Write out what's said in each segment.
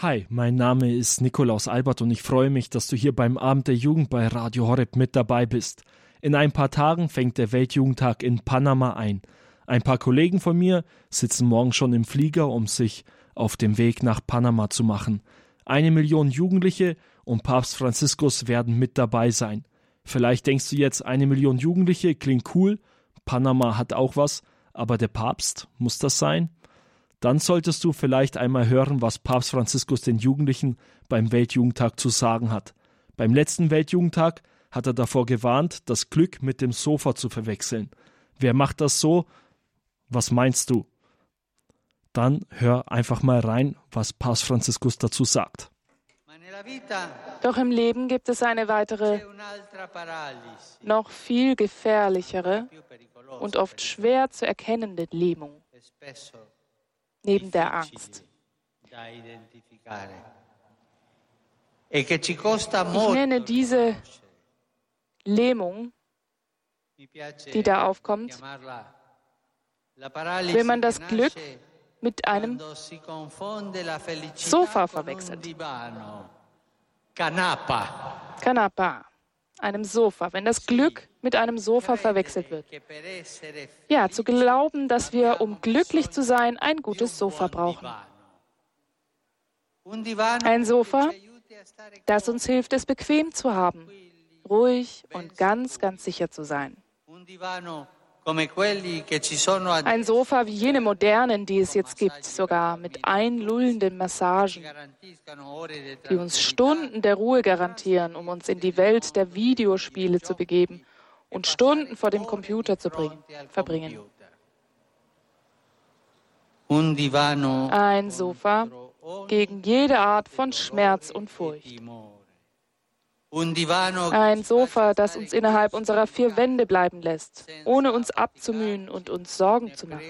Hi, mein Name ist Nikolaus Albert und ich freue mich, dass du hier beim Abend der Jugend bei Radio Horeb mit dabei bist. In ein paar Tagen fängt der Weltjugendtag in Panama ein. Ein paar Kollegen von mir sitzen morgen schon im Flieger, um sich auf dem Weg nach Panama zu machen. Eine Million Jugendliche und Papst Franziskus werden mit dabei sein. Vielleicht denkst du jetzt, eine Million Jugendliche klingt cool, Panama hat auch was, aber der Papst, muss das sein? Dann solltest du vielleicht einmal hören, was Papst Franziskus den Jugendlichen beim Weltjugendtag zu sagen hat. Beim letzten Weltjugendtag hat er davor gewarnt, das Glück mit dem Sofa zu verwechseln. Wer macht das so? Was meinst du? Dann hör einfach mal rein, was Papst Franziskus dazu sagt. Doch im Leben gibt es eine weitere, noch viel gefährlichere und oft schwer zu erkennende Lähmung neben der Angst. Ich nenne diese Lähmung, die da aufkommt, wenn man das Glück mit einem Sofa verwechselt. Canapa einem Sofa, wenn das Glück mit einem Sofa verwechselt wird. Ja, zu glauben, dass wir, um glücklich zu sein, ein gutes Sofa brauchen. Ein Sofa, das uns hilft, es bequem zu haben, ruhig und ganz, ganz sicher zu sein. Ein Sofa wie jene modernen, die es jetzt gibt, sogar mit einlullenden Massagen, die uns Stunden der Ruhe garantieren, um uns in die Welt der Videospiele zu begeben und Stunden vor dem Computer zu bringen, verbringen. Ein Sofa gegen jede Art von Schmerz und Furcht. Ein Sofa, das uns innerhalb unserer vier Wände bleiben lässt, ohne uns abzumühen und uns Sorgen zu machen.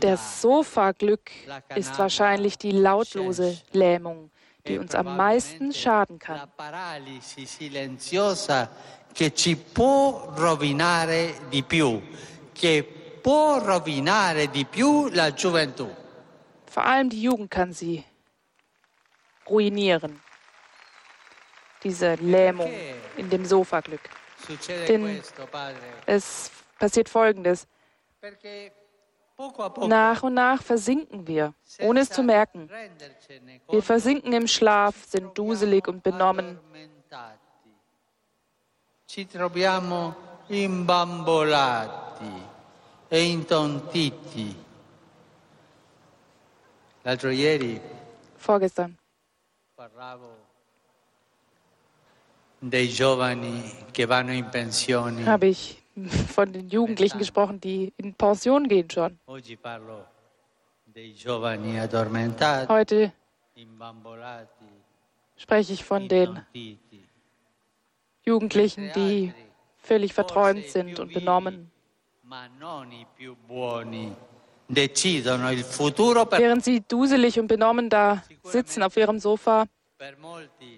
Das Sofa-Glück ist wahrscheinlich die lautlose Lähmung, die uns am meisten schaden kann. che ci può rovinare di più, che può rovinare di più la gioventù. Vor allem die Jugend kann sie ruinieren. Diese Lähmung in dem Sofaglück. Denn es passiert Folgendes. Nach und nach versinken wir, ohne es zu merken. Wir versinken im Schlaf, sind duselig und benommen. Ci troviamo imbambolati e intontiti. Vorgestern habe ich von den Jugendlichen gesprochen, die in Pension gehen schon. Heute spreche ich von den Jugendlichen, die völlig verträumt sind und benommen. Während sie duselig und benommen da sitzen auf ihrem Sofa,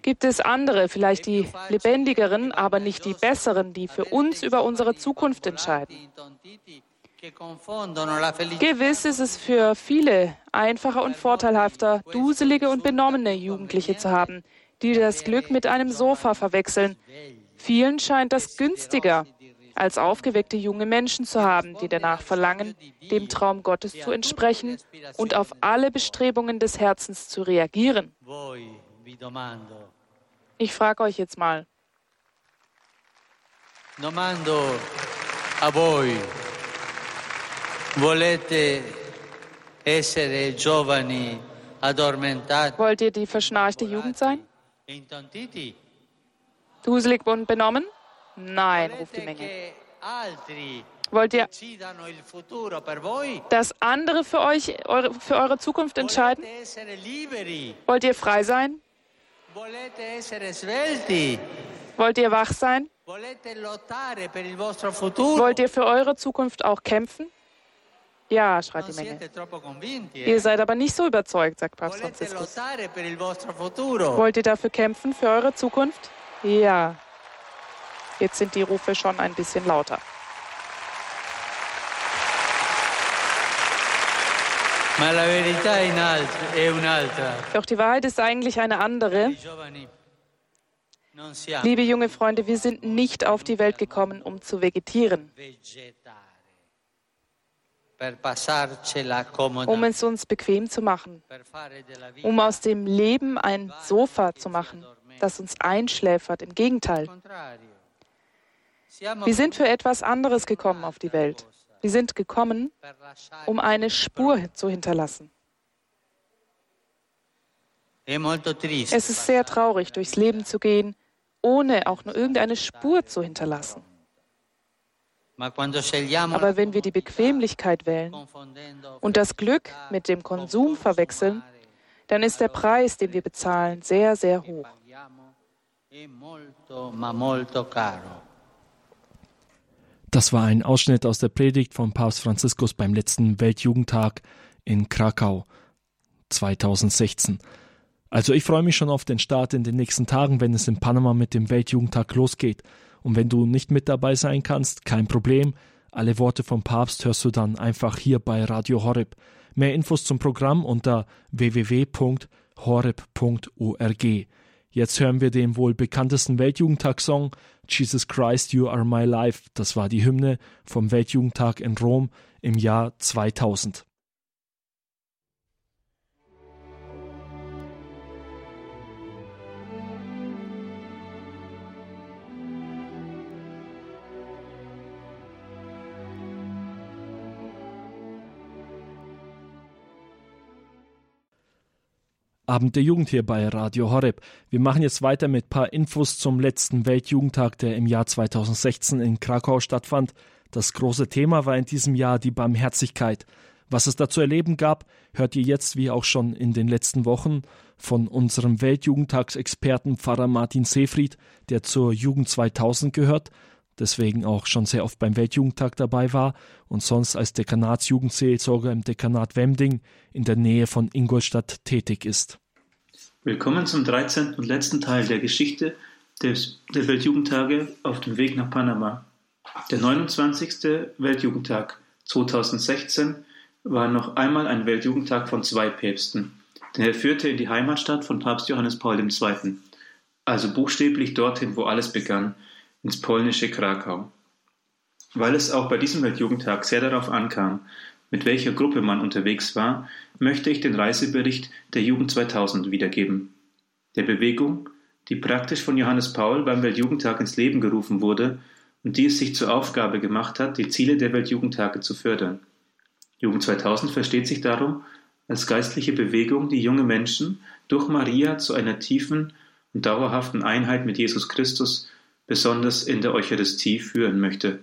gibt es andere, vielleicht die lebendigeren, aber nicht die besseren, die für uns über unsere Zukunft entscheiden. Gewiss ist es für viele einfacher und vorteilhafter, duselige und benommene Jugendliche zu haben, die das Glück mit einem Sofa verwechseln. Vielen scheint das günstiger, als aufgeweckte junge Menschen zu haben, die danach verlangen, dem Traum Gottes zu entsprechen und auf alle Bestrebungen des Herzens zu reagieren. Ich frage euch jetzt mal. Domando a voi, volete essere giovani addormentati? Wollt ihr die verschnarchte Jugend sein? Duselig und benommen? Nein, ruft die Menge. Wollt ihr, dass andere für euch, eure, für eure Zukunft entscheiden? Wollt ihr frei sein? Wollt ihr wach sein? Wollt ihr für eure Zukunft auch kämpfen? Ja, schreit die Menge. Ihr seid aber nicht so überzeugt, sagt Papst Franziskus. Wollt ihr dafür kämpfen, für eure Zukunft? Ja. Jetzt sind die Rufe schon ein bisschen lauter. Doch die Wahrheit ist eigentlich eine andere. Liebe junge Freunde, wir sind nicht auf die Welt gekommen, um zu vegetieren, um es uns bequem zu machen, um aus dem Leben ein Sofa zu machen, das uns einschläfert. Im Gegenteil. Wir sind für etwas anderes gekommen auf die Welt. Wir sind gekommen, um eine Spur zu hinterlassen. Es ist sehr traurig, durchs Leben zu gehen, ohne auch nur irgendeine Spur zu hinterlassen. Aber wenn wir die Bequemlichkeit wählen und das Glück mit dem Konsum verwechseln, dann ist der Preis, den wir bezahlen, sehr, sehr hoch. Das war ein Ausschnitt aus der Predigt von Papst Franziskus beim letzten Weltjugendtag in Krakau 2016. Also ich freue mich schon auf den Start in den nächsten Tagen, wenn es in Panama mit dem Weltjugendtag losgeht. Und wenn du nicht mit dabei sein kannst, kein Problem. Alle Worte vom Papst hörst du dann einfach hier bei Radio Horeb. Mehr Infos zum Programm unter www.horeb.org. Jetzt hören wir den wohl bekanntesten Weltjugendtag-Song Jesus Christ, You Are My Life. Das war die Hymne vom Weltjugendtag in Rom im Jahr 2000. Abend der Jugend hier bei Radio Horeb. Wir machen jetzt weiter mit ein paar Infos zum letzten Weltjugendtag, der im Jahr 2016 in Krakau stattfand. Das große Thema war in diesem Jahr die Barmherzigkeit. Was es da zu erleben gab, hört ihr jetzt wie auch schon in den letzten Wochen von unserem Weltjugendtagsexperten Pfarrer Martin Seefried, der zur Jugend 2000 gehört, deswegen auch schon sehr oft beim Weltjugendtag dabei war und sonst als Dekanatsjugendseelsorger im Dekanat Wemding in der Nähe von Ingolstadt tätig ist. Willkommen zum 13. und letzten Teil der Geschichte des, der Weltjugendtage auf dem Weg nach Panama. Der 29. Weltjugendtag 2016 war noch einmal ein Weltjugendtag von zwei Päpsten, denn er führte in die Heimatstadt von Papst Johannes Paul II., also buchstäblich dorthin, wo alles begann, ins polnische Krakau. Weil es auch bei diesem Weltjugendtag sehr darauf ankam, mit welcher Gruppe man unterwegs war, möchte ich den Reisebericht der Jugend 2000 wiedergeben. Der Bewegung, die praktisch von Johannes Paul beim Weltjugendtag ins Leben gerufen wurde und die es sich zur Aufgabe gemacht hat, die Ziele der Weltjugendtage zu fördern. Jugend 2000 versteht sich darum als geistliche Bewegung, die junge Menschen durch Maria zu einer tiefen und dauerhaften Einheit mit Jesus Christus, besonders in der Eucharistie, führen möchte.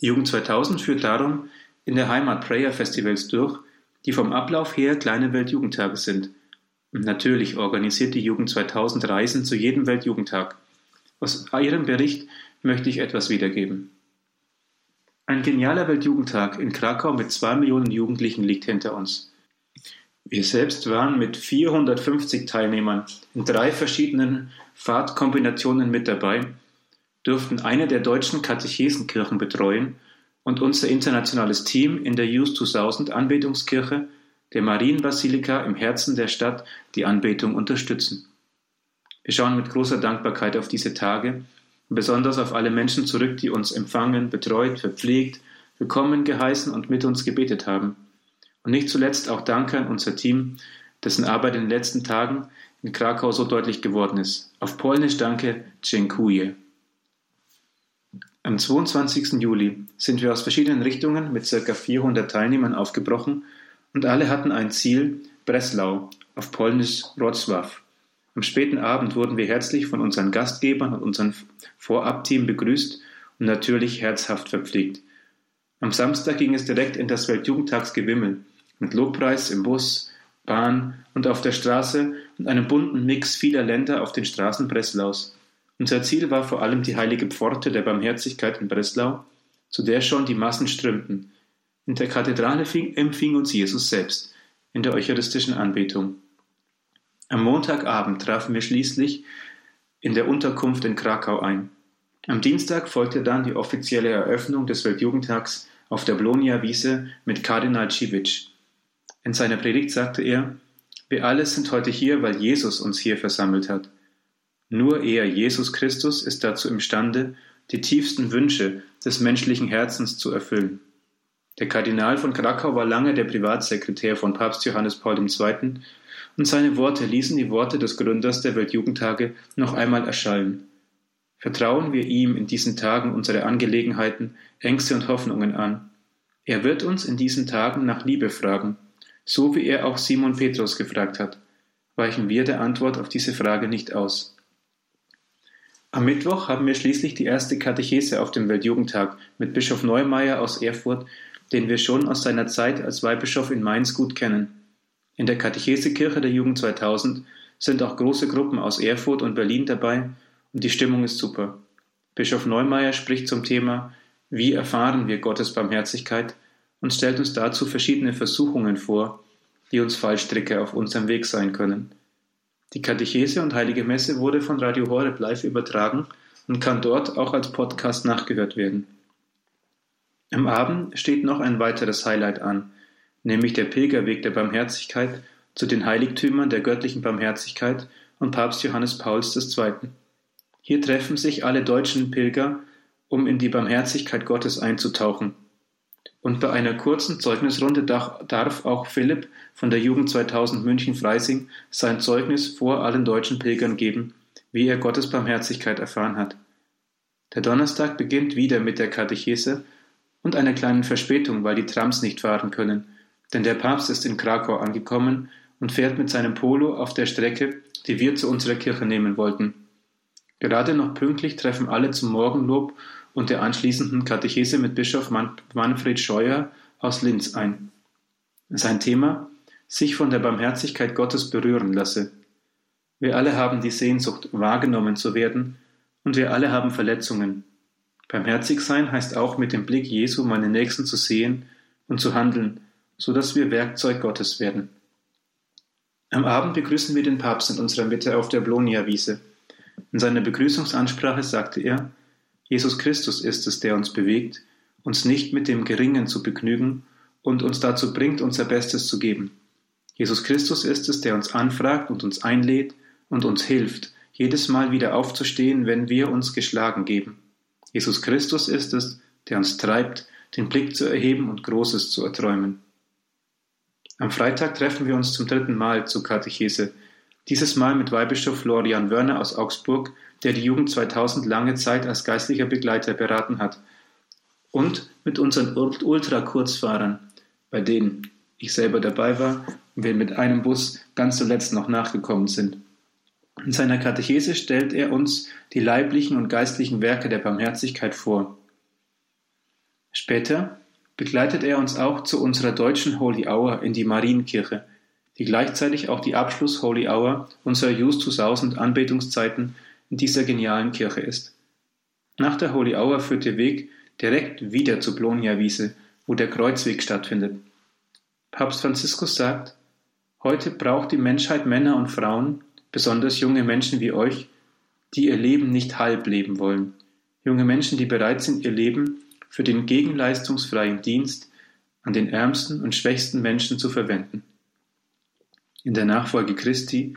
Die Jugend 2000 führt darum in der Heimat Prayer Festivals durch, die vom Ablauf her kleine Weltjugendtage sind. Und natürlich organisiert die Jugend 2000 Reisen zu jedem Weltjugendtag. Aus ihrem Bericht möchte ich etwas wiedergeben. Ein genialer Weltjugendtag in Krakau mit zwei Millionen Jugendlichen liegt hinter uns. Wir selbst waren mit 450 Teilnehmern in drei verschiedenen Fahrtkombinationen mit dabei, durften eine der deutschen Katechesenkirchen betreuen und unser internationales Team in der Youth 2000 Anbetungskirche der Marienbasilika im Herzen der Stadt die Anbetung unterstützen. Wir schauen mit großer Dankbarkeit auf diese Tage besonders auf alle Menschen zurück, die uns empfangen, betreut, verpflegt, willkommen geheißen und mit uns gebetet haben. Und nicht zuletzt auch Danke an unser Team, dessen Arbeit in den letzten Tagen in Krakau so deutlich geworden ist. Auf Polnisch danke, Dziękuję. Am 22. Juli sind wir aus verschiedenen Richtungen mit ca. 400 Teilnehmern aufgebrochen und alle hatten ein Ziel, Breslau, auf Polnisch Wrocław. Am späten Abend wurden wir herzlich von unseren Gastgebern und unserem Vorabteam begrüßt und natürlich herzhaft verpflegt. Am Samstag ging es direkt in das Weltjugendtagsgewimmel mit Lobpreis im Bus, Bahn und auf der Straße und einem bunten Mix vieler Länder auf den Straßen Breslaus. Unser Ziel war vor allem die heilige Pforte der Barmherzigkeit in Breslau, zu der schon die Massen strömten. In der Kathedrale empfing uns Jesus selbst in der eucharistischen Anbetung. Am Montagabend trafen wir schließlich in der Unterkunft in Krakau ein. Am Dienstag folgte dann die offizielle Eröffnung des Weltjugendtags auf der Blonia Wiese mit Kardinal Civitsch. In seiner Predigt sagte er, wir alle sind heute hier, weil Jesus uns hier versammelt hat. Nur er, Jesus Christus, ist dazu imstande, die tiefsten Wünsche des menschlichen Herzens zu erfüllen. Der Kardinal von Krakau war lange der Privatsekretär von Papst Johannes Paul II. und seine Worte ließen die Worte des Gründers der Weltjugendtage noch einmal erschallen. Vertrauen wir ihm in diesen Tagen unsere Angelegenheiten, Ängste und Hoffnungen an. Er wird uns in diesen Tagen nach Liebe fragen, so wie er auch Simon Petrus gefragt hat. Weichen wir der Antwort auf diese Frage nicht aus. Am Mittwoch haben wir schließlich die erste Katechese auf dem Weltjugendtag mit Bischof Neumeier aus Erfurt den wir schon aus seiner Zeit als Weihbischof in Mainz gut kennen. In der Katechesekirche der Jugend 2000 sind auch große Gruppen aus Erfurt und Berlin dabei und die Stimmung ist super. Bischof Neumeier spricht zum Thema Wie erfahren wir Gottes Barmherzigkeit und stellt uns dazu verschiedene Versuchungen vor, die uns Fallstricke auf unserem Weg sein können. Die Katechese und Heilige Messe wurde von Radio Horeb live übertragen und kann dort auch als Podcast nachgehört werden. Am Abend steht noch ein weiteres Highlight an, nämlich der Pilgerweg der Barmherzigkeit zu den Heiligtümern der göttlichen Barmherzigkeit und Papst Johannes Pauls II. Hier treffen sich alle deutschen Pilger, um in die Barmherzigkeit Gottes einzutauchen. Und bei einer kurzen Zeugnisrunde darf auch Philipp von der Jugend 2000 München-Freising sein Zeugnis vor allen deutschen Pilgern geben, wie er Gottes Barmherzigkeit erfahren hat. Der Donnerstag beginnt wieder mit der Katechese und einer kleinen Verspätung, weil die Trams nicht fahren können, denn der Papst ist in Krakau angekommen und fährt mit seinem Polo auf der Strecke, die wir zu unserer Kirche nehmen wollten. Gerade noch pünktlich treffen alle zum Morgenlob und der anschließenden Katechese mit Bischof Manfred Scheuer aus Linz ein. Sein Thema sich von der Barmherzigkeit Gottes berühren lasse. Wir alle haben die Sehnsucht, wahrgenommen zu werden, und wir alle haben Verletzungen, Barmherzig sein heißt auch mit dem Blick Jesu meine Nächsten zu sehen und zu handeln, so dass wir Werkzeug Gottes werden. Am Abend begrüßen wir den Papst in unserer Mitte auf der Blonia-Wiese. In seiner Begrüßungsansprache sagte er, Jesus Christus ist es, der uns bewegt, uns nicht mit dem Geringen zu begnügen und uns dazu bringt, unser Bestes zu geben. Jesus Christus ist es, der uns anfragt und uns einlädt und uns hilft, jedes Mal wieder aufzustehen, wenn wir uns geschlagen geben. Jesus Christus ist es, der uns treibt, den Blick zu erheben und Großes zu erträumen. Am Freitag treffen wir uns zum dritten Mal zur Katechese, dieses Mal mit Weihbischof Florian Wörner aus Augsburg, der die Jugend 2000 lange Zeit als geistlicher Begleiter beraten hat, und mit unseren Ultra-Kurzfahrern, bei denen ich selber dabei war und wir mit einem Bus ganz zuletzt noch nachgekommen sind. In seiner Katechese stellt er uns die leiblichen und geistlichen Werke der Barmherzigkeit vor. Später begleitet er uns auch zu unserer deutschen Holy Hour in die Marienkirche, die gleichzeitig auch die Abschluss Holy Hour unserer Justus 1000 Anbetungszeiten dieser genialen Kirche ist. Nach der Holy Hour führt der Weg direkt wieder zur Blonia-Wiese, wo der Kreuzweg stattfindet. Papst Franziskus sagt, heute braucht die Menschheit Männer und Frauen, besonders junge Menschen wie euch, die ihr Leben nicht halb leben wollen, junge Menschen, die bereit sind, ihr Leben für den gegenleistungsfreien Dienst an den ärmsten und schwächsten Menschen zu verwenden. In der Nachfolge Christi,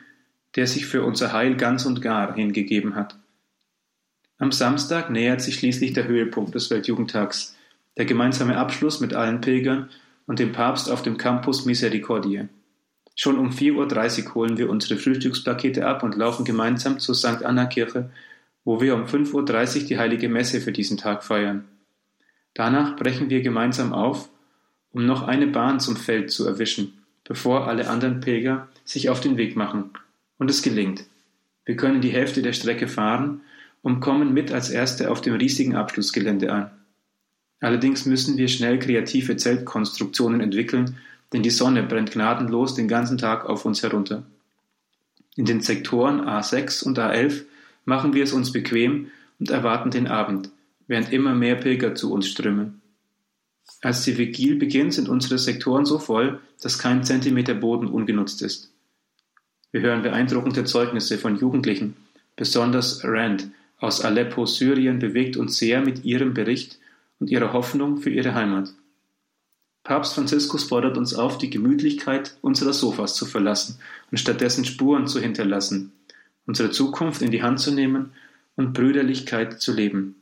der sich für unser Heil ganz und gar hingegeben hat. Am Samstag nähert sich schließlich der Höhepunkt des Weltjugendtags, der gemeinsame Abschluss mit allen Pilgern und dem Papst auf dem Campus Misericordiae. Schon um 4.30 Uhr holen wir unsere Frühstückspakete ab und laufen gemeinsam zur St. Anna Kirche, wo wir um 5.30 Uhr die heilige Messe für diesen Tag feiern. Danach brechen wir gemeinsam auf, um noch eine Bahn zum Feld zu erwischen, bevor alle anderen Pilger sich auf den Weg machen. Und es gelingt. Wir können die Hälfte der Strecke fahren und kommen mit als Erste auf dem riesigen Abschlussgelände an. Allerdings müssen wir schnell kreative Zeltkonstruktionen entwickeln, denn die Sonne brennt gnadenlos den ganzen Tag auf uns herunter. In den Sektoren A6 und A11 machen wir es uns bequem und erwarten den Abend, während immer mehr Pilger zu uns strömen. Als die Vigil beginnt, sind unsere Sektoren so voll, dass kein Zentimeter Boden ungenutzt ist. Wir hören beeindruckende Zeugnisse von Jugendlichen, besonders Rand aus Aleppo, Syrien, bewegt uns sehr mit ihrem Bericht und ihrer Hoffnung für ihre Heimat. Papst Franziskus fordert uns auf, die Gemütlichkeit unserer Sofas zu verlassen und stattdessen Spuren zu hinterlassen, unsere Zukunft in die Hand zu nehmen und Brüderlichkeit zu leben.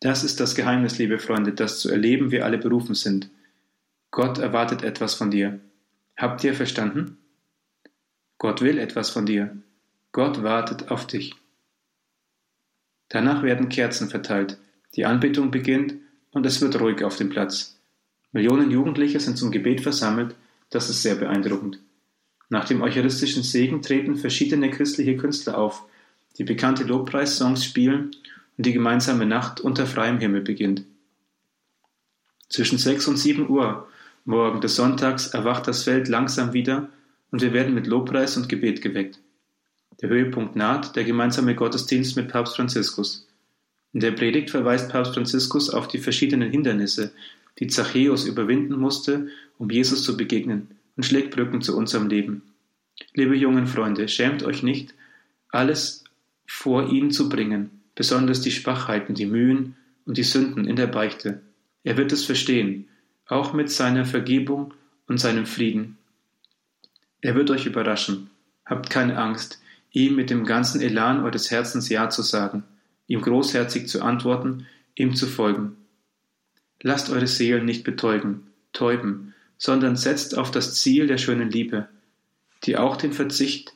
Das ist das Geheimnis, liebe Freunde, das zu erleben wir alle berufen sind. Gott erwartet etwas von dir. Habt ihr verstanden? Gott will etwas von dir. Gott wartet auf dich. Danach werden Kerzen verteilt, die Anbetung beginnt und es wird ruhig auf dem Platz. Millionen Jugendliche sind zum Gebet versammelt, das ist sehr beeindruckend. Nach dem eucharistischen Segen treten verschiedene christliche Künstler auf, die bekannte Lobpreissongs spielen und die gemeinsame Nacht unter freiem Himmel beginnt. Zwischen sechs und sieben Uhr morgen des Sonntags erwacht das Feld langsam wieder und wir werden mit Lobpreis und Gebet geweckt. Der Höhepunkt naht, der gemeinsame Gottesdienst mit Papst Franziskus. In der Predigt verweist Papst Franziskus auf die verschiedenen Hindernisse, die Zachäus überwinden musste, um Jesus zu begegnen, und schlägt Brücken zu unserem Leben. Liebe jungen Freunde, schämt euch nicht, alles vor ihn zu bringen, besonders die Schwachheiten, die Mühen und die Sünden in der Beichte. Er wird es verstehen, auch mit seiner Vergebung und seinem Frieden. Er wird euch überraschen. Habt keine Angst, ihm mit dem ganzen Elan eures Herzens Ja zu sagen, ihm großherzig zu antworten, ihm zu folgen. Lasst eure Seelen nicht betäuben, täuben, sondern setzt auf das Ziel der schönen Liebe, die auch den Verzicht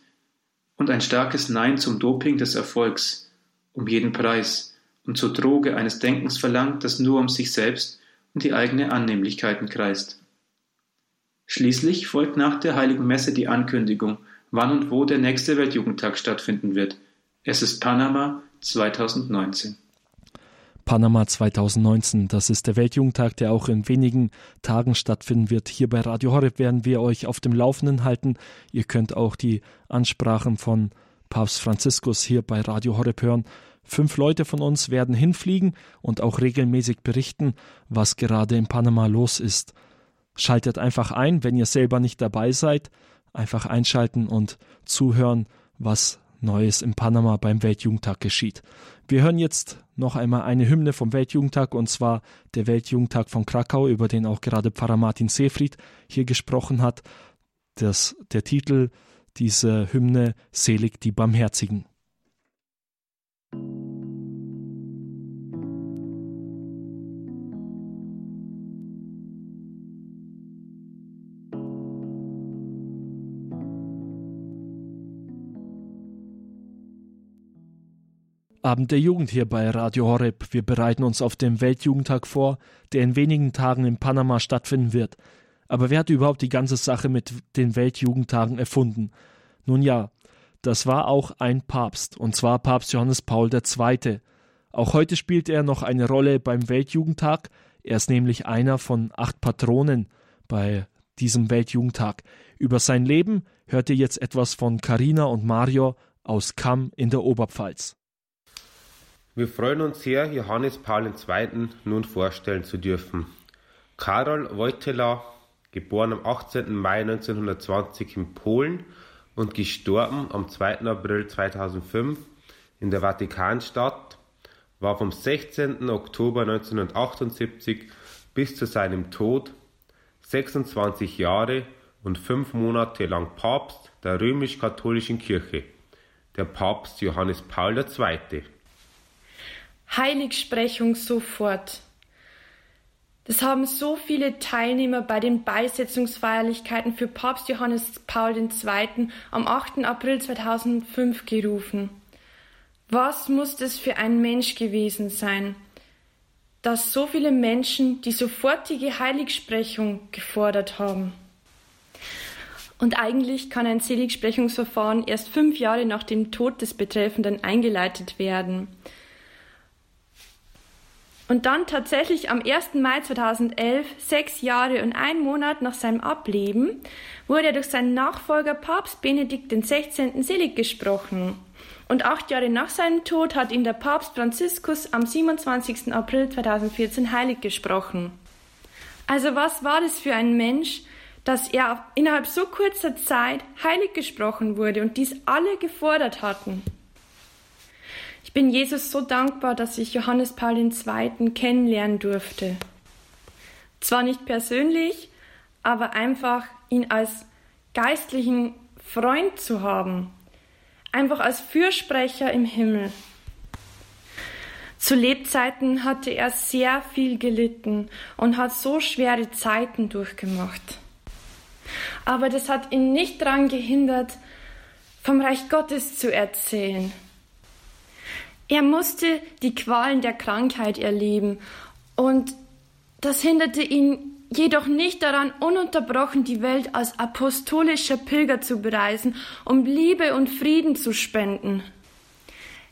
und ein starkes Nein zum Doping des Erfolgs, um jeden Preis und zur Droge eines Denkens verlangt, das nur um sich selbst und die eigene Annehmlichkeiten kreist. Schließlich folgt nach der Heiligen Messe die Ankündigung, wann und wo der nächste Weltjugendtag stattfinden wird. Es ist Panama 2019. Panama 2019, das ist der Weltjugendtag, der auch in wenigen Tagen stattfinden wird. Hier bei Radio Horeb werden wir euch auf dem Laufenden halten. Ihr könnt auch die Ansprachen von Papst Franziskus hier bei Radio Horeb hören. Fünf Leute von uns werden hinfliegen und auch regelmäßig berichten, was gerade in Panama los ist. Schaltet einfach ein, wenn ihr selber nicht dabei seid einfach einschalten und zuhören, was Neues in Panama beim Weltjugendtag geschieht. Wir hören jetzt noch einmal eine Hymne vom Weltjugendtag und zwar der Weltjugendtag von Krakau, über den auch gerade Pfarrer Martin Seefried hier gesprochen hat. Das, der Titel dieser Hymne Selig die Barmherzigen. Abend der Jugend hier bei Radio Horeb. Wir bereiten uns auf den Weltjugendtag vor, der in wenigen Tagen in Panama stattfinden wird. Aber wer hat überhaupt die ganze Sache mit den Weltjugendtagen erfunden? Nun ja, das war auch ein Papst, und zwar Papst Johannes Paul II. Auch heute spielt er noch eine Rolle beim Weltjugendtag. Er ist nämlich einer von acht Patronen bei diesem Weltjugendtag. Über sein Leben hört ihr jetzt etwas von Carina und Mario aus Kamm in der Oberpfalz. Wir freuen uns sehr, Johannes Paul II. nun vorstellen zu dürfen. Karol Wojtyla, geboren am 18. Mai 1920 in Polen und gestorben am 2. April 2005 in der Vatikanstadt, war vom 16. Oktober 1978 bis zu seinem Tod 26 Jahre und fünf Monate lang Papst der römisch-katholischen Kirche, der Papst Johannes Paul II. Heiligsprechung sofort. Das haben so viele Teilnehmer bei den Beisetzungsfeierlichkeiten für Papst Johannes Paul II. am 8. April 2005 gerufen. Was muss das für ein Mensch gewesen sein, dass so viele Menschen die sofortige Heiligsprechung gefordert haben? Und eigentlich kann ein Seligsprechungsverfahren erst fünf Jahre nach dem Tod des Betreffenden eingeleitet werden. Und dann tatsächlich am 1. Mai 2011, sechs Jahre und ein Monat nach seinem Ableben, wurde er durch seinen Nachfolger Papst Benedikt XVI. selig gesprochen. Und acht Jahre nach seinem Tod hat ihn der Papst Franziskus am 27. April 2014 heilig gesprochen. Also was war das für ein Mensch, dass er innerhalb so kurzer Zeit heilig gesprochen wurde und dies alle gefordert hatten? Ich bin Jesus so dankbar, dass ich Johannes Paul II. kennenlernen durfte. Zwar nicht persönlich, aber einfach ihn als geistlichen Freund zu haben. Einfach als Fürsprecher im Himmel. Zu Lebzeiten hatte er sehr viel gelitten und hat so schwere Zeiten durchgemacht. Aber das hat ihn nicht daran gehindert, vom Reich Gottes zu erzählen. Er musste die Qualen der Krankheit erleben und das hinderte ihn jedoch nicht daran, ununterbrochen die Welt als apostolischer Pilger zu bereisen, um Liebe und Frieden zu spenden.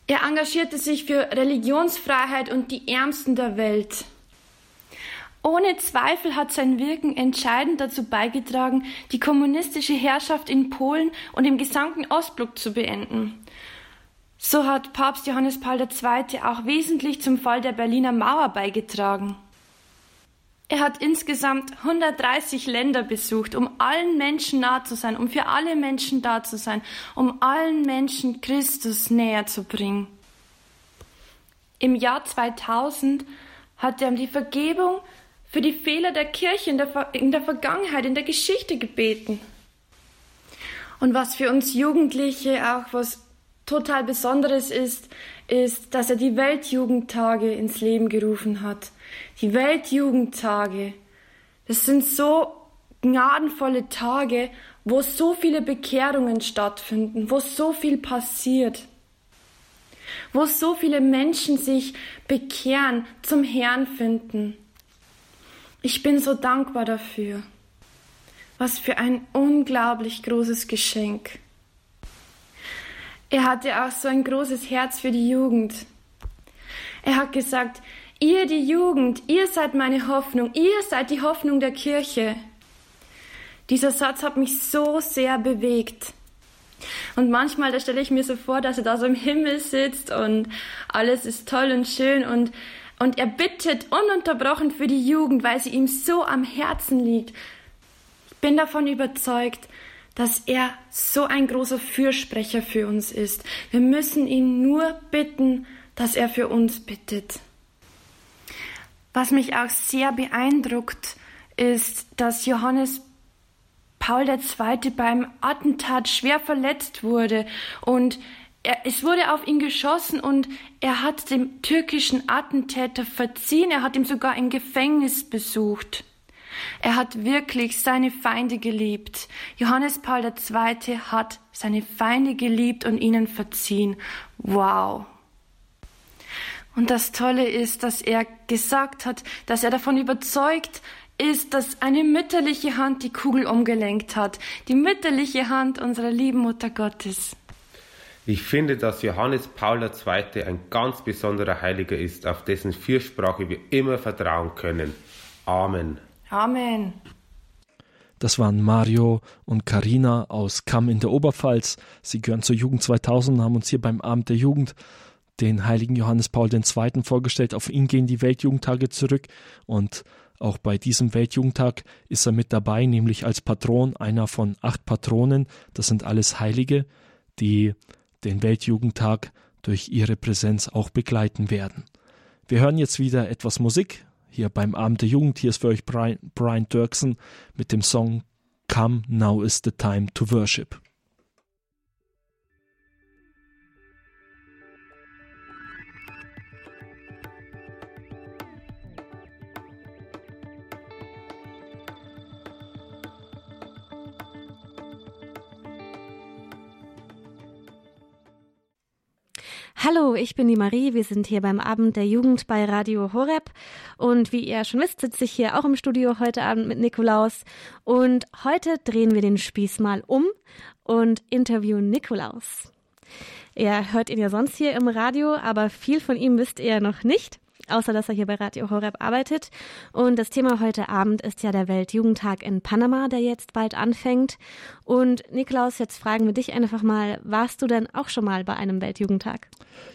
Er engagierte sich für Religionsfreiheit und die Ärmsten der Welt. Ohne Zweifel hat sein Wirken entscheidend dazu beigetragen, die kommunistische Herrschaft in Polen und im gesamten Ostblock zu beenden. So hat Papst Johannes Paul II. auch wesentlich zum Fall der Berliner Mauer beigetragen. Er hat insgesamt 130 Länder besucht, um allen Menschen nah zu sein, um für alle Menschen da zu sein, um allen Menschen Christus näher zu bringen. Im Jahr 2000 hat er um die Vergebung für die Fehler der Kirche in der, in der Vergangenheit, in der Geschichte gebeten. Und was für uns Jugendliche auch was total Besonderes ist, ist, dass er die Weltjugendtage ins Leben gerufen hat. Die Weltjugendtage. Das sind so gnadenvolle Tage, wo so viele Bekehrungen stattfinden, wo so viel passiert, wo so viele Menschen sich bekehren, zum Herrn finden. Ich bin so dankbar dafür. Was für ein unglaublich großes Geschenk. Er hatte auch so ein großes Herz für die Jugend. Er hat gesagt, ihr die Jugend, ihr seid meine Hoffnung, ihr seid die Hoffnung der Kirche. Dieser Satz hat mich so sehr bewegt. Und manchmal, da stelle ich mir so vor, dass er da so im Himmel sitzt und alles ist toll und schön und, und er bittet ununterbrochen für die Jugend, weil sie ihm so am Herzen liegt. Ich bin davon überzeugt, dass er so ein großer Fürsprecher für uns ist. Wir müssen ihn nur bitten, dass er für uns bittet. Was mich auch sehr beeindruckt, ist, dass Johannes Paul II. beim Attentat schwer verletzt wurde und er, es wurde auf ihn geschossen und er hat dem türkischen Attentäter verziehen, er hat ihm sogar ein Gefängnis besucht. Er hat wirklich seine Feinde geliebt. Johannes Paul II. hat seine Feinde geliebt und ihnen verziehen. Wow. Und das Tolle ist, dass er gesagt hat, dass er davon überzeugt ist, dass eine mütterliche Hand die Kugel umgelenkt hat. Die mütterliche Hand unserer lieben Mutter Gottes. Ich finde, dass Johannes Paul II. ein ganz besonderer Heiliger ist, auf dessen Fürsprache wir immer vertrauen können. Amen. Amen. Das waren Mario und Karina aus Kamm in der Oberpfalz. Sie gehören zur Jugend 2000 und haben uns hier beim Abend der Jugend den heiligen Johannes Paul II. vorgestellt. Auf ihn gehen die Weltjugendtage zurück und auch bei diesem Weltjugendtag ist er mit dabei, nämlich als Patron, einer von acht Patronen. Das sind alles Heilige, die den Weltjugendtag durch ihre Präsenz auch begleiten werden. Wir hören jetzt wieder etwas Musik hier beim Abend der Jugend. Hier ist für euch Brian, Brian Dirksen mit dem Song Come Now is the Time to Worship. Hallo, ich bin die Marie. Wir sind hier beim Abend der Jugend bei Radio Horeb. Und wie ihr schon wisst, sitze ich hier auch im Studio heute Abend mit Nikolaus. Und heute drehen wir den Spieß mal um und interviewen Nikolaus. Ihr hört ihn ja sonst hier im Radio, aber viel von ihm wisst ihr noch nicht außer dass er hier bei Radio Horeb arbeitet. Und das Thema heute Abend ist ja der Weltjugendtag in Panama, der jetzt bald anfängt. Und Nikolaus, jetzt fragen wir dich einfach mal, warst du denn auch schon mal bei einem Weltjugendtag?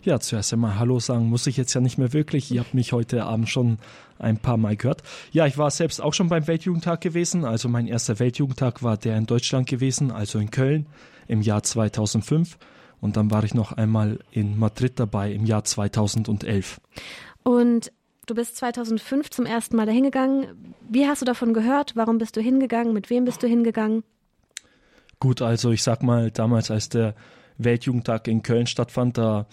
Ja, zuerst einmal Hallo sagen muss ich jetzt ja nicht mehr wirklich. Ihr habt mich heute Abend schon ein paar Mal gehört. Ja, ich war selbst auch schon beim Weltjugendtag gewesen. Also mein erster Weltjugendtag war der in Deutschland gewesen, also in Köln im Jahr 2005. Und dann war ich noch einmal in Madrid dabei im Jahr 2011. Und du bist 2005 zum ersten Mal dahin gegangen. Wie hast du davon gehört? Warum bist du hingegangen? Mit wem bist du hingegangen? Gut, also ich sag mal, damals, als der Weltjugendtag in Köln stattfand, da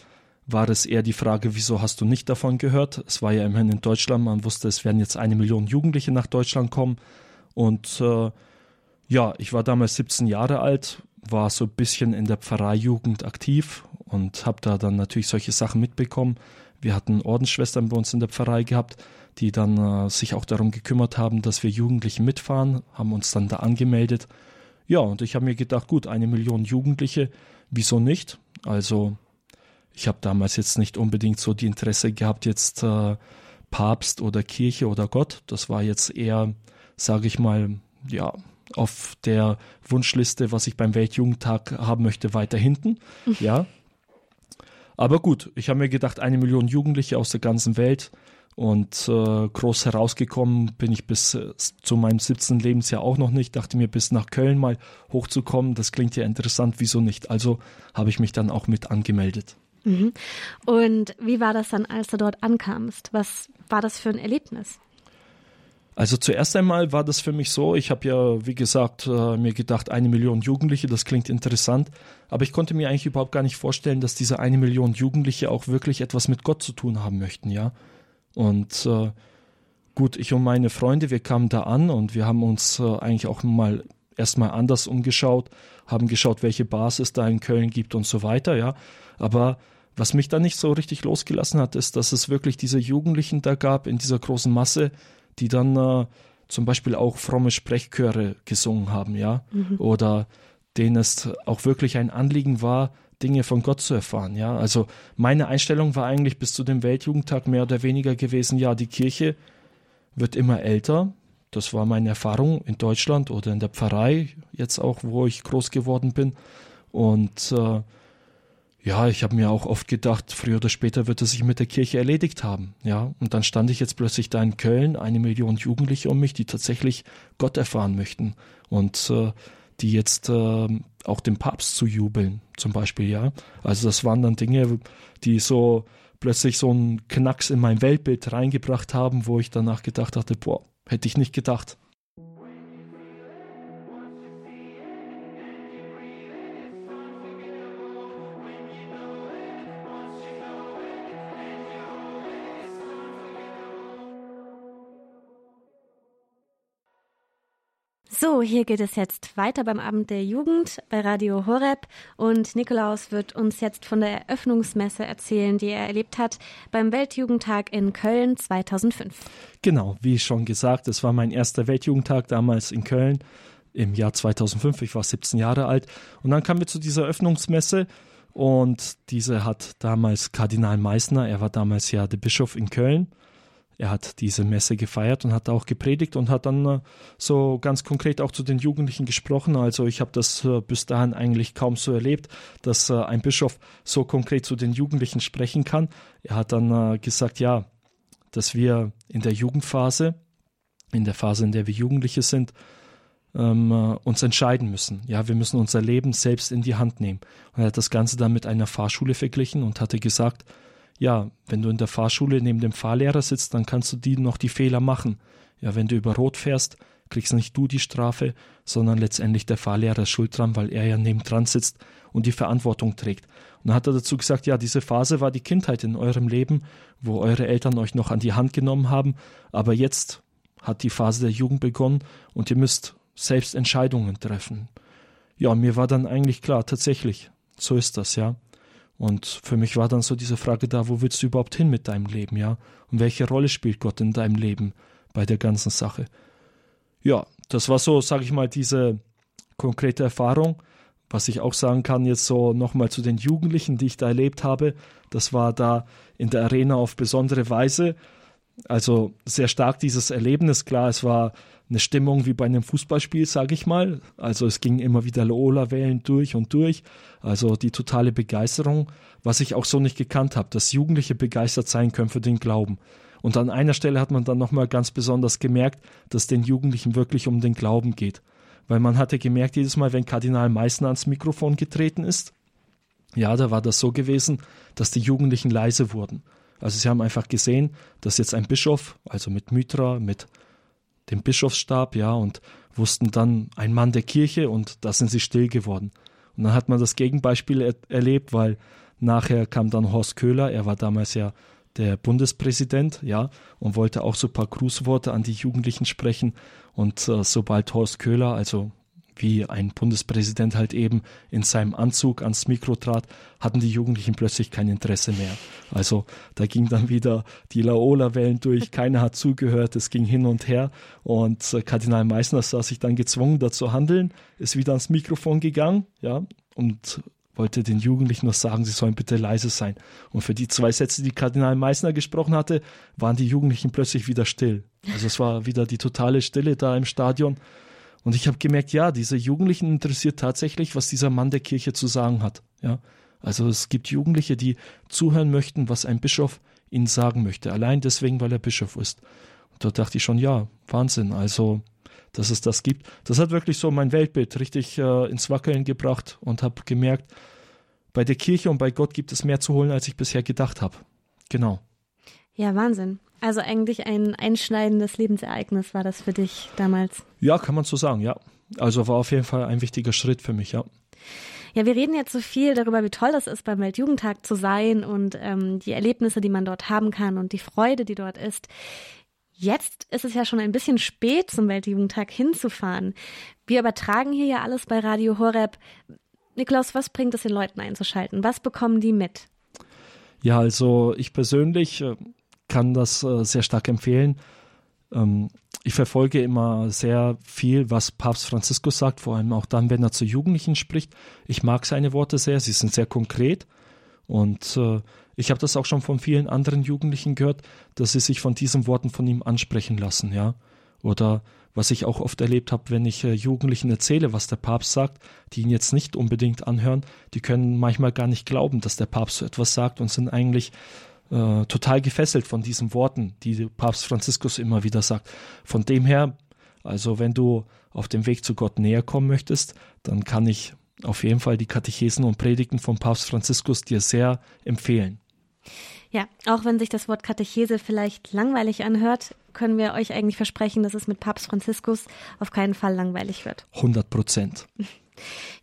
war es eher die Frage, wieso hast du nicht davon gehört? Es war ja immerhin in Deutschland, man wusste, es werden jetzt eine Million Jugendliche nach Deutschland kommen. Und äh, ja, ich war damals 17 Jahre alt, war so ein bisschen in der Pfarreijugend aktiv und habe da dann natürlich solche Sachen mitbekommen. Wir hatten Ordensschwestern bei uns in der Pfarrei gehabt, die dann äh, sich auch darum gekümmert haben, dass wir Jugendliche mitfahren, haben uns dann da angemeldet. Ja, und ich habe mir gedacht, gut, eine Million Jugendliche, wieso nicht? Also ich habe damals jetzt nicht unbedingt so die Interesse gehabt, jetzt äh, Papst oder Kirche oder Gott. Das war jetzt eher, sage ich mal, ja, auf der Wunschliste, was ich beim Weltjugendtag haben möchte, weiter hinten. Ja. Aber gut, ich habe mir gedacht, eine Million Jugendliche aus der ganzen Welt und äh, groß herausgekommen bin ich bis äh, zu meinem 17. Lebensjahr auch noch nicht. Dachte mir, bis nach Köln mal hochzukommen, das klingt ja interessant, wieso nicht? Also habe ich mich dann auch mit angemeldet. Mhm. Und wie war das dann, als du dort ankamst? Was war das für ein Erlebnis? Also zuerst einmal war das für mich so, ich habe ja, wie gesagt, äh, mir gedacht, eine Million Jugendliche, das klingt interessant, aber ich konnte mir eigentlich überhaupt gar nicht vorstellen, dass diese eine Million Jugendliche auch wirklich etwas mit Gott zu tun haben möchten, ja. Und äh, gut, ich und meine Freunde, wir kamen da an und wir haben uns äh, eigentlich auch mal erstmal anders umgeschaut, haben geschaut, welche Basis da in Köln gibt und so weiter, ja. Aber was mich da nicht so richtig losgelassen hat, ist, dass es wirklich diese Jugendlichen da gab in dieser großen Masse, die dann äh, zum Beispiel auch fromme Sprechchöre gesungen haben, ja, mhm. oder denen es auch wirklich ein Anliegen war, Dinge von Gott zu erfahren, ja. Also meine Einstellung war eigentlich bis zu dem Weltjugendtag mehr oder weniger gewesen, ja, die Kirche wird immer älter. Das war meine Erfahrung in Deutschland oder in der Pfarrei, jetzt auch, wo ich groß geworden bin. Und äh, ja, ich habe mir auch oft gedacht, früher oder später wird es sich mit der Kirche erledigt haben. Ja, und dann stand ich jetzt plötzlich da in Köln, eine Million Jugendliche um mich, die tatsächlich Gott erfahren möchten und äh, die jetzt äh, auch dem Papst zu jubeln, zum Beispiel. Ja, also das waren dann Dinge, die so plötzlich so einen Knacks in mein Weltbild reingebracht haben, wo ich danach gedacht hatte, boah, hätte ich nicht gedacht. So, hier geht es jetzt weiter beim Abend der Jugend bei Radio Horeb und Nikolaus wird uns jetzt von der Eröffnungsmesse erzählen, die er erlebt hat beim Weltjugendtag in Köln 2005. Genau, wie schon gesagt, es war mein erster Weltjugendtag damals in Köln im Jahr 2005. Ich war 17 Jahre alt und dann kamen wir zu dieser Eröffnungsmesse und diese hat damals Kardinal Meissner, er war damals ja der Bischof in Köln er hat diese Messe gefeiert und hat auch gepredigt und hat dann äh, so ganz konkret auch zu den Jugendlichen gesprochen. Also ich habe das äh, bis dahin eigentlich kaum so erlebt, dass äh, ein Bischof so konkret zu den Jugendlichen sprechen kann. Er hat dann gesagt, ja, dass wir in der Jugendphase, in der Phase, in der wir Jugendliche sind, ähm, uns entscheiden müssen. Ja, wir müssen unser Leben selbst in die Hand nehmen. Und er hat das Ganze dann mit einer Fahrschule verglichen und hatte gesagt, ja, wenn du in der Fahrschule neben dem Fahrlehrer sitzt, dann kannst du die noch die Fehler machen. Ja, wenn du über Rot fährst, kriegst nicht du die Strafe, sondern letztendlich der Fahrlehrer ist schuld dran, weil er ja neben dran sitzt und die Verantwortung trägt. Und dann hat er dazu gesagt, ja, diese Phase war die Kindheit in eurem Leben, wo eure Eltern euch noch an die Hand genommen haben, aber jetzt hat die Phase der Jugend begonnen und ihr müsst selbst Entscheidungen treffen. Ja, mir war dann eigentlich klar, tatsächlich, so ist das, ja. Und für mich war dann so diese Frage da, wo willst du überhaupt hin mit deinem Leben, ja? Und welche Rolle spielt Gott in deinem Leben bei der ganzen Sache? Ja, das war so, sage ich mal, diese konkrete Erfahrung. Was ich auch sagen kann, jetzt so nochmal zu den Jugendlichen, die ich da erlebt habe, das war da in der Arena auf besondere Weise. Also sehr stark dieses Erlebnis. Klar, es war eine Stimmung wie bei einem Fußballspiel, sage ich mal. Also es ging immer wieder Lola-Wellen durch und durch. Also die totale Begeisterung, was ich auch so nicht gekannt habe, dass Jugendliche begeistert sein können für den Glauben. Und an einer Stelle hat man dann nochmal ganz besonders gemerkt, dass den Jugendlichen wirklich um den Glauben geht. Weil man hatte gemerkt, jedes Mal, wenn Kardinal Meißner ans Mikrofon getreten ist, ja, da war das so gewesen, dass die Jugendlichen leise wurden. Also sie haben einfach gesehen, dass jetzt ein Bischof, also mit Mythra, mit dem Bischofsstab, ja, und wussten dann ein Mann der Kirche und da sind sie still geworden. Und dann hat man das Gegenbeispiel er erlebt, weil nachher kam dann Horst Köhler, er war damals ja der Bundespräsident, ja, und wollte auch so ein paar Grußworte an die Jugendlichen sprechen. Und äh, sobald Horst Köhler, also wie ein Bundespräsident halt eben in seinem Anzug ans Mikro trat, hatten die Jugendlichen plötzlich kein Interesse mehr. Also da ging dann wieder die Laola-Wellen durch, keiner hat zugehört, es ging hin und her und äh, Kardinal Meissner sah sich dann gezwungen, da zu handeln, ist wieder ans Mikrofon gegangen, ja, und wollte den Jugendlichen nur sagen, sie sollen bitte leise sein. Und für die zwei Sätze, die Kardinal Meissner gesprochen hatte, waren die Jugendlichen plötzlich wieder still. Also es war wieder die totale Stille da im Stadion. Und ich habe gemerkt, ja, diese Jugendlichen interessiert tatsächlich, was dieser Mann der Kirche zu sagen hat. Ja, also es gibt Jugendliche, die zuhören möchten, was ein Bischof ihnen sagen möchte, allein deswegen, weil er Bischof ist. Und da dachte ich schon, ja, Wahnsinn. Also, dass es das gibt. Das hat wirklich so mein Weltbild richtig äh, ins Wackeln gebracht und habe gemerkt, bei der Kirche und bei Gott gibt es mehr zu holen, als ich bisher gedacht habe. Genau. Ja, Wahnsinn. Also eigentlich ein einschneidendes Lebensereignis war das für dich damals. Ja, kann man so sagen, ja. Also war auf jeden Fall ein wichtiger Schritt für mich, ja. Ja, wir reden jetzt so viel darüber, wie toll das ist, beim Weltjugendtag zu sein und ähm, die Erlebnisse, die man dort haben kann und die Freude, die dort ist. Jetzt ist es ja schon ein bisschen spät, zum Weltjugendtag hinzufahren. Wir übertragen hier ja alles bei Radio Horeb. Niklaus, was bringt es den Leuten einzuschalten? Was bekommen die mit? Ja, also ich persönlich äh, kann das äh, sehr stark empfehlen. Ähm, ich verfolge immer sehr viel, was Papst Franziskus sagt, vor allem auch dann, wenn er zu Jugendlichen spricht. Ich mag seine Worte sehr, sie sind sehr konkret. Und äh, ich habe das auch schon von vielen anderen Jugendlichen gehört, dass sie sich von diesen Worten von ihm ansprechen lassen, ja. Oder was ich auch oft erlebt habe, wenn ich äh, Jugendlichen erzähle, was der Papst sagt, die ihn jetzt nicht unbedingt anhören, die können manchmal gar nicht glauben, dass der Papst so etwas sagt und sind eigentlich äh, total gefesselt von diesen Worten, die Papst Franziskus immer wieder sagt. Von dem her, also wenn du auf dem Weg zu Gott näher kommen möchtest, dann kann ich auf jeden Fall die Katechesen und Predigten von Papst Franziskus dir sehr empfehlen. Ja, auch wenn sich das Wort Katechese vielleicht langweilig anhört, können wir euch eigentlich versprechen, dass es mit Papst Franziskus auf keinen Fall langweilig wird. 100 Prozent.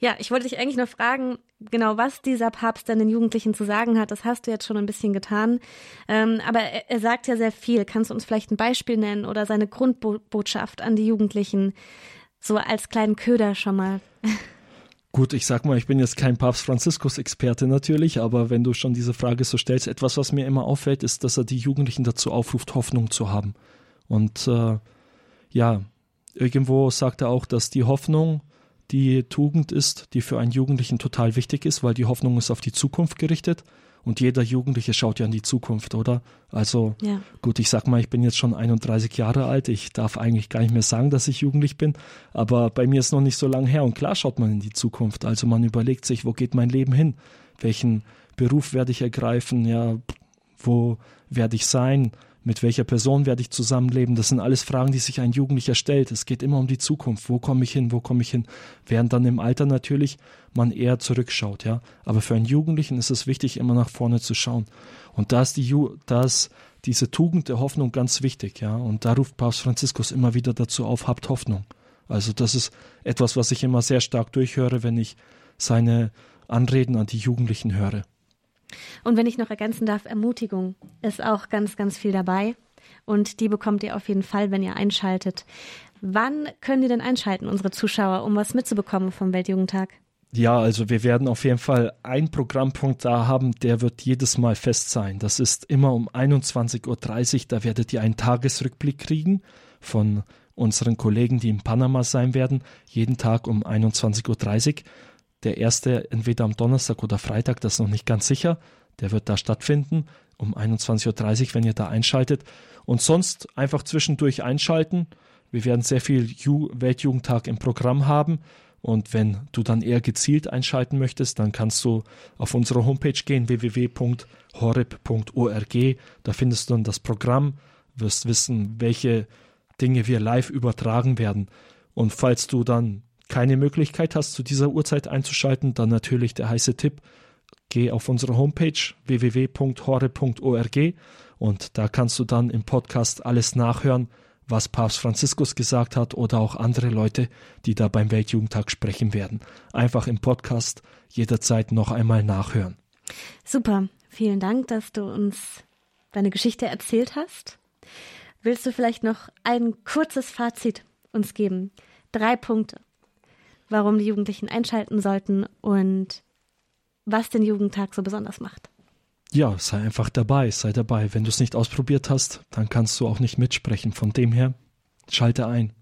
Ja, ich wollte dich eigentlich nur fragen, genau was dieser Papst dann den Jugendlichen zu sagen hat. Das hast du jetzt schon ein bisschen getan. Ähm, aber er, er, sagt ja sehr viel. Kannst du uns vielleicht ein Beispiel nennen oder seine Grundbotschaft an die Jugendlichen? So als kleinen Köder schon mal. Gut, ich sag mal, ich bin jetzt kein Papst Franziskus-Experte natürlich, aber wenn du schon diese Frage so stellst, etwas, was mir immer auffällt, ist, dass er die Jugendlichen dazu aufruft, Hoffnung zu haben. Und äh, ja, irgendwo sagt er auch, dass die Hoffnung die Tugend ist, die für einen Jugendlichen total wichtig ist, weil die Hoffnung ist auf die Zukunft gerichtet und jeder Jugendliche schaut ja in die Zukunft, oder? Also ja. gut, ich sag mal, ich bin jetzt schon 31 Jahre alt, ich darf eigentlich gar nicht mehr sagen, dass ich jugendlich bin, aber bei mir ist noch nicht so lange her und klar schaut man in die Zukunft, also man überlegt sich, wo geht mein Leben hin? Welchen Beruf werde ich ergreifen? Ja, wo werde ich sein? Mit welcher Person werde ich zusammenleben? Das sind alles Fragen, die sich ein Jugendlicher stellt. Es geht immer um die Zukunft. Wo komme ich hin? Wo komme ich hin? Während dann im Alter natürlich man eher zurückschaut, ja. Aber für einen Jugendlichen ist es wichtig, immer nach vorne zu schauen. Und da ist die, Ju da diese Tugend der Hoffnung ganz wichtig, ja. Und da ruft Papst Franziskus immer wieder dazu auf, habt Hoffnung. Also das ist etwas, was ich immer sehr stark durchhöre, wenn ich seine Anreden an die Jugendlichen höre. Und wenn ich noch ergänzen darf, Ermutigung ist auch ganz, ganz viel dabei. Und die bekommt ihr auf jeden Fall, wenn ihr einschaltet. Wann können die denn einschalten, unsere Zuschauer, um was mitzubekommen vom Weltjugendtag? Ja, also wir werden auf jeden Fall einen Programmpunkt da haben, der wird jedes Mal fest sein. Das ist immer um 21.30 Uhr. Da werdet ihr einen Tagesrückblick kriegen von unseren Kollegen, die in Panama sein werden. Jeden Tag um 21.30 Uhr. Der erste entweder am Donnerstag oder Freitag, das ist noch nicht ganz sicher. Der wird da stattfinden um 21.30 Uhr, wenn ihr da einschaltet. Und sonst einfach zwischendurch einschalten. Wir werden sehr viel Ju Weltjugendtag im Programm haben. Und wenn du dann eher gezielt einschalten möchtest, dann kannst du auf unsere Homepage gehen, www.horeb.org. Da findest du dann das Programm, wirst wissen, welche Dinge wir live übertragen werden. Und falls du dann keine Möglichkeit hast, zu dieser Uhrzeit einzuschalten, dann natürlich der heiße Tipp, Geh auf unsere Homepage www.hore.org und da kannst du dann im Podcast alles nachhören, was Papst Franziskus gesagt hat oder auch andere Leute, die da beim Weltjugendtag sprechen werden. Einfach im Podcast jederzeit noch einmal nachhören. Super, vielen Dank, dass du uns deine Geschichte erzählt hast. Willst du vielleicht noch ein kurzes Fazit uns geben? Drei Punkte, warum die Jugendlichen einschalten sollten und was den Jugendtag so besonders macht. Ja, sei einfach dabei, sei dabei. Wenn du es nicht ausprobiert hast, dann kannst du auch nicht mitsprechen. Von dem her, schalte ein.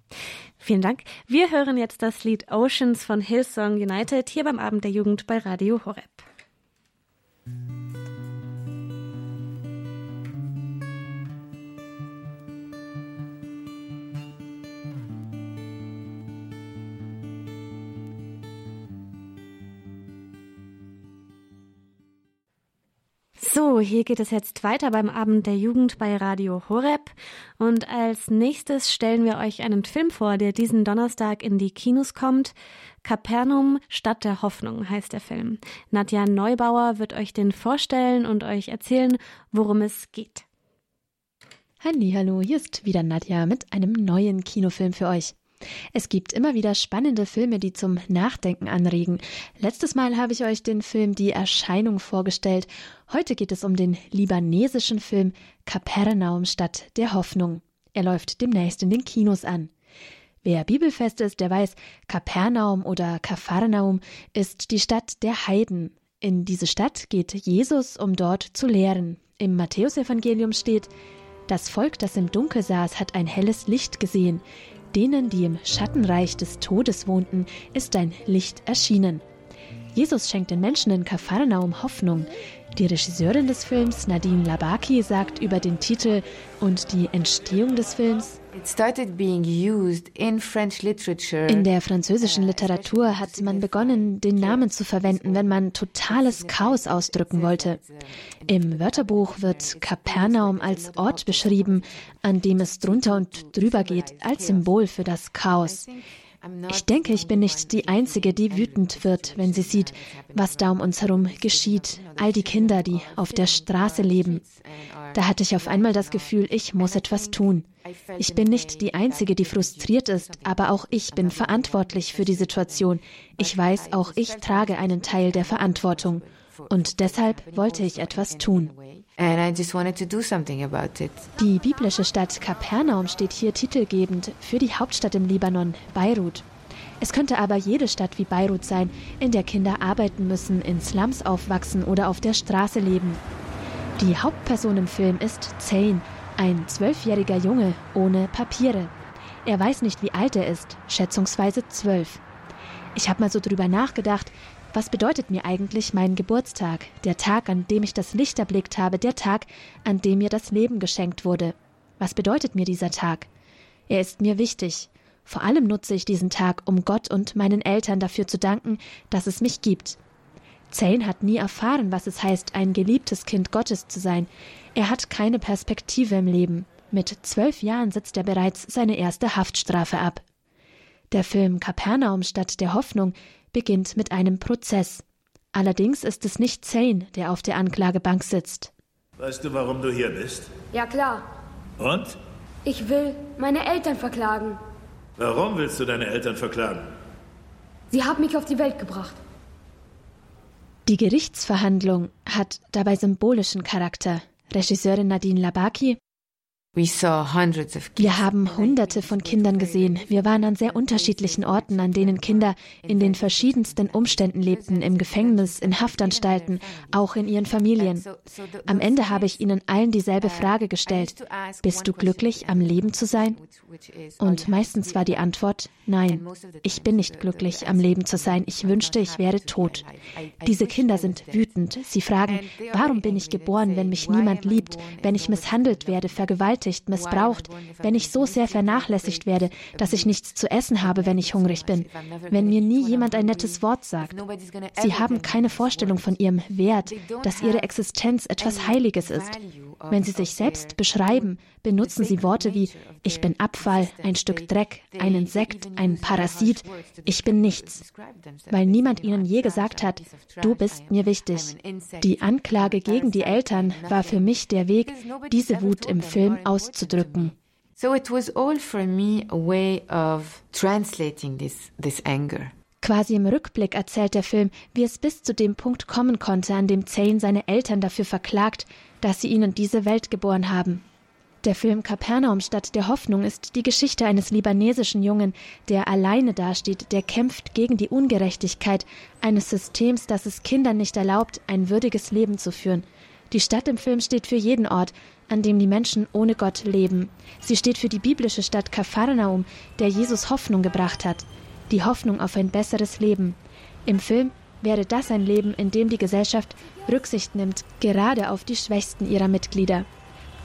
Vielen Dank. Wir hören jetzt das Lied Oceans von Hillsong United hier beim Abend der Jugend bei Radio Horeb. So, hier geht es jetzt weiter beim Abend der Jugend bei Radio Horeb. Und als nächstes stellen wir euch einen Film vor, der diesen Donnerstag in die Kinos kommt. Kapernaum, Stadt der Hoffnung heißt der Film. Nadja Neubauer wird euch den vorstellen und euch erzählen, worum es geht. Hallo, hier ist wieder Nadja mit einem neuen Kinofilm für euch. Es gibt immer wieder spannende Filme, die zum Nachdenken anregen. Letztes Mal habe ich euch den Film Die Erscheinung vorgestellt. Heute geht es um den libanesischen Film Kapernaum Stadt der Hoffnung. Er läuft demnächst in den Kinos an. Wer bibelfest ist, der weiß, Kapernaum oder Kapharnaum ist die Stadt der Heiden. In diese Stadt geht Jesus, um dort zu lehren. Im Matthäusevangelium steht, das Volk, das im Dunkel saß, hat ein helles Licht gesehen. Denen, die im Schattenreich des Todes wohnten, ist ein Licht erschienen. Jesus schenkt den Menschen in Kapharnaum Hoffnung. Die Regisseurin des Films, Nadine Labaki, sagt über den Titel und die Entstehung des Films, in der französischen Literatur hat man begonnen, den Namen zu verwenden, wenn man totales Chaos ausdrücken wollte. Im Wörterbuch wird Kapernaum als Ort beschrieben, an dem es drunter und drüber geht, als Symbol für das Chaos. Ich denke, ich bin nicht die Einzige, die wütend wird, wenn sie sieht, was da um uns herum geschieht. All die Kinder, die auf der Straße leben. Da hatte ich auf einmal das Gefühl, ich muss etwas tun. Ich bin nicht die Einzige, die frustriert ist, aber auch ich bin verantwortlich für die Situation. Ich weiß, auch ich trage einen Teil der Verantwortung. Und deshalb wollte ich etwas tun. Die biblische Stadt Kapernaum steht hier titelgebend für die Hauptstadt im Libanon, Beirut. Es könnte aber jede Stadt wie Beirut sein, in der Kinder arbeiten müssen, in Slums aufwachsen oder auf der Straße leben. Die Hauptperson im Film ist Zane, ein zwölfjähriger Junge ohne Papiere. Er weiß nicht, wie alt er ist, schätzungsweise zwölf. Ich habe mal so drüber nachgedacht, was bedeutet mir eigentlich mein Geburtstag, der Tag, an dem ich das Licht erblickt habe, der Tag, an dem mir das Leben geschenkt wurde? Was bedeutet mir dieser Tag? Er ist mir wichtig. Vor allem nutze ich diesen Tag, um Gott und meinen Eltern dafür zu danken, dass es mich gibt. Zane hat nie erfahren, was es heißt, ein geliebtes Kind Gottes zu sein. Er hat keine Perspektive im Leben. Mit zwölf Jahren sitzt er bereits seine erste Haftstrafe ab. Der Film Kapernaum statt der Hoffnung beginnt mit einem Prozess. Allerdings ist es nicht Zane, der auf der Anklagebank sitzt. Weißt du, warum du hier bist? Ja, klar. Und? Ich will meine Eltern verklagen. Warum willst du deine Eltern verklagen? Sie haben mich auf die Welt gebracht. Die Gerichtsverhandlung hat dabei symbolischen Charakter. Regisseurin Nadine Labaki wir haben Hunderte von Kindern gesehen. Wir waren an sehr unterschiedlichen Orten, an denen Kinder in den verschiedensten Umständen lebten, im Gefängnis, in Haftanstalten, auch in ihren Familien. Am Ende habe ich ihnen allen dieselbe Frage gestellt. Bist du glücklich, am Leben zu sein? Und meistens war die Antwort, nein, ich bin nicht glücklich, am Leben zu sein. Ich wünschte, ich wäre tot. Diese Kinder sind wütend. Sie fragen, warum bin ich geboren, wenn mich niemand liebt, wenn ich misshandelt werde, vergewaltigt, vergewaltigt, missbraucht, wenn ich so sehr vernachlässigt werde, dass ich nichts zu essen habe, wenn ich hungrig bin, wenn mir nie jemand ein nettes Wort sagt. Sie haben keine Vorstellung von ihrem Wert, dass ihre Existenz etwas Heiliges ist. Wenn sie sich selbst beschreiben, benutzen sie Worte wie ich bin Abfall, ein Stück Dreck, ein Insekt, ein Parasit, ich bin nichts, weil niemand ihnen je gesagt hat, du bist mir wichtig. Die Anklage gegen die Eltern war für mich der Weg, diese Wut im Film auszudrücken. So it was all for me a way of translating this, this anger. Quasi im Rückblick erzählt der Film, wie es bis zu dem Punkt kommen konnte, an dem Zane seine Eltern dafür verklagt, dass sie ihn in diese Welt geboren haben. Der Film Kapernaum statt der Hoffnung ist die Geschichte eines libanesischen Jungen, der alleine dasteht, der kämpft gegen die Ungerechtigkeit eines Systems, das es Kindern nicht erlaubt, ein würdiges Leben zu führen. Die Stadt im Film steht für jeden Ort, an dem die Menschen ohne Gott leben. Sie steht für die biblische Stadt Kapharnaum, der Jesus Hoffnung gebracht hat die Hoffnung auf ein besseres Leben. Im Film wäre das ein Leben, in dem die Gesellschaft Rücksicht nimmt, gerade auf die Schwächsten ihrer Mitglieder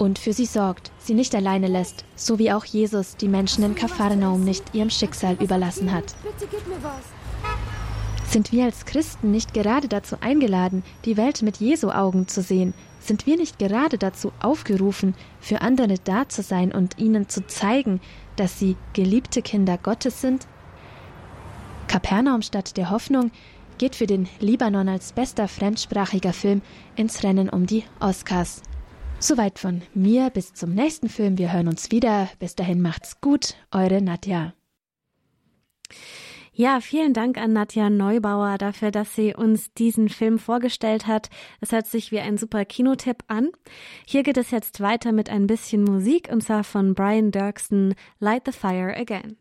und für sie sorgt, sie nicht alleine lässt, so wie auch Jesus die Menschen in Kapharnaum nicht ihrem Schicksal überlassen hat. Sind wir als Christen nicht gerade dazu eingeladen, die Welt mit Jesu Augen zu sehen? Sind wir nicht gerade dazu aufgerufen, für andere da zu sein und ihnen zu zeigen, dass sie geliebte Kinder Gottes sind? Kapernaum statt der Hoffnung geht für den Libanon als bester fremdsprachiger Film ins Rennen um die Oscars. Soweit von mir bis zum nächsten Film. Wir hören uns wieder. Bis dahin macht's gut. Eure Nadja. Ja, vielen Dank an Nadja Neubauer dafür, dass sie uns diesen Film vorgestellt hat. Es hört sich wie ein super Kinotipp an. Hier geht es jetzt weiter mit ein bisschen Musik und zwar von Brian Dirksen Light the Fire Again.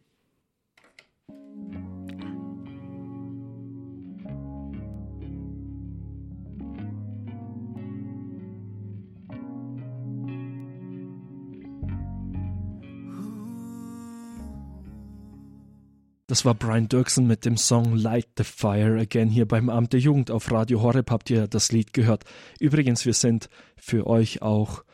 Das war Brian Dirksen mit dem Song Light the Fire Again hier beim Abend der Jugend auf Radio Horeb. Habt ihr das Lied gehört. Übrigens, wir sind für euch auch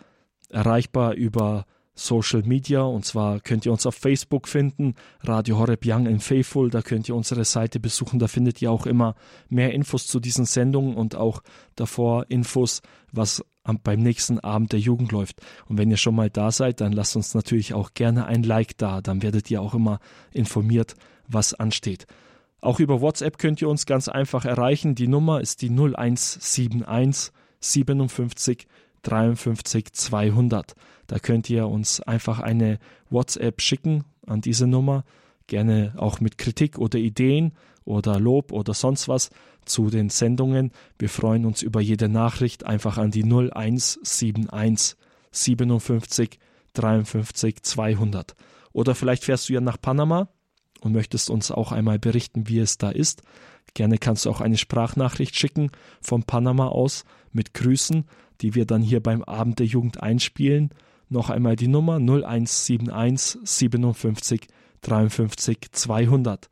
erreichbar über Social Media. Und zwar könnt ihr uns auf Facebook finden, Radio Horeb Young and Faithful, da könnt ihr unsere Seite besuchen, da findet ihr auch immer mehr Infos zu diesen Sendungen und auch davor Infos, was beim nächsten Abend der Jugend läuft. Und wenn ihr schon mal da seid, dann lasst uns natürlich auch gerne ein Like da, dann werdet ihr auch immer informiert, was ansteht. Auch über WhatsApp könnt ihr uns ganz einfach erreichen. Die Nummer ist die 0171 57 53 200. Da könnt ihr uns einfach eine WhatsApp schicken an diese Nummer. Gerne auch mit Kritik oder Ideen oder Lob oder sonst was zu den Sendungen. Wir freuen uns über jede Nachricht. Einfach an die 0171 57 53 200. Oder vielleicht fährst du ja nach Panama und möchtest uns auch einmal berichten, wie es da ist, gerne kannst du auch eine Sprachnachricht schicken von Panama aus mit Grüßen, die wir dann hier beim Abend der Jugend einspielen. Noch einmal die Nummer 0171 57 53 200.